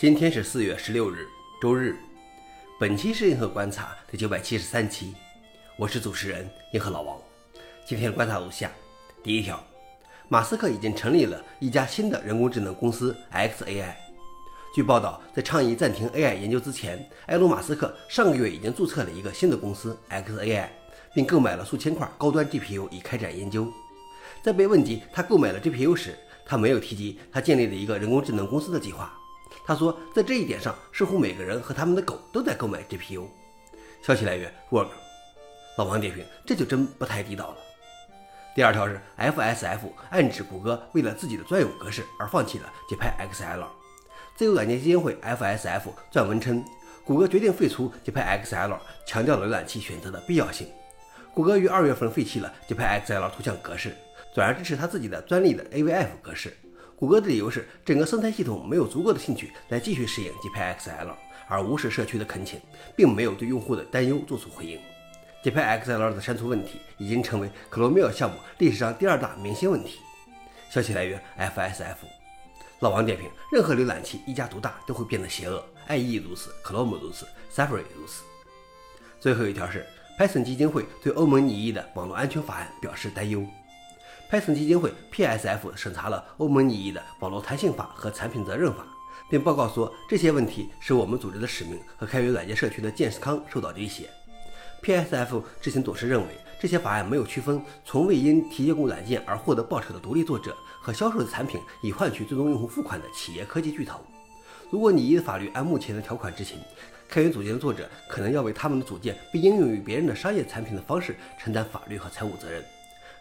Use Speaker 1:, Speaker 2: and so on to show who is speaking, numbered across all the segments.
Speaker 1: 今天是四月十六日，周日。本期是银河观察第九百七十三期，我是主持人银河老王。今天的观察如下：第一条，马斯克已经成立了一家新的人工智能公司 xAI。据报道，在倡议暂停 AI 研究之前，埃隆·马斯克上个月已经注册了一个新的公司 xAI，并购买了数千块高端 GPU 以开展研究。在被问及他购买了 GPU 时，他没有提及他建立了一个人工智能公司的计划。他说，在这一点上，似乎每个人和他们的狗都在购买 GPU。消息来源：Work。老王点评：这就真不太地道了。第二条是 FSF 暗指谷歌为了自己的专有格式而放弃了节拍 XL。自由软件基金会 FSF 撰文称，谷歌决定废除节拍 XL，强调了浏览器选择的必要性。谷歌于二月份废弃了节拍 XL 图像格式，转而支持他自己的专利的 AVF 格式。谷歌的理由是，整个生态系统没有足够的兴趣来继续试验 GPXL，而无视社区的恳请，并没有对用户的担忧做出回应。GPXL 的删除问题已经成为 Chromium 项目历史上第二大明星问题。消息来源：FSF。老王点评：任何浏览器一家独大都会变得邪恶，IE 如此，Chrome 如此，Safari 如此。最后一条是，Python 基金会对欧盟拟议的网络安全法案表示担忧。Python 基金会 PSF 审查了欧盟拟议的网络弹性法和产品责任法，并报告说这些问题使我们组织的使命和开源软件社区的健康受到威胁。PSF 执行董事认为，这些法案没有区分从未因提供软件而获得报酬的独立作者和销售的产品以换取最终用户付款的企业科技巨头。如果拟议的法律按目前的条款执行，开源组件的作者可能要为他们的组件被应用于别人的商业产品的方式承担法律和财务责任。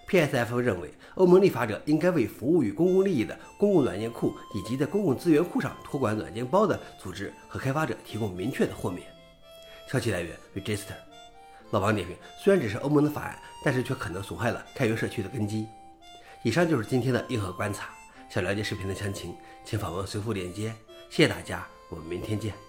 Speaker 1: PSF 认为，欧盟立法者应该为服务于公共利益的公共软件库以及在公共资源库上托管软件包的组织和开发者提供明确的豁免。消息来源：Register。老王点评：虽然只是欧盟的法案，但是却可能损害了开源社区的根基。以上就是今天的硬核观察。想了解视频的详情，请访问随附链接。谢谢大家，我们明天见。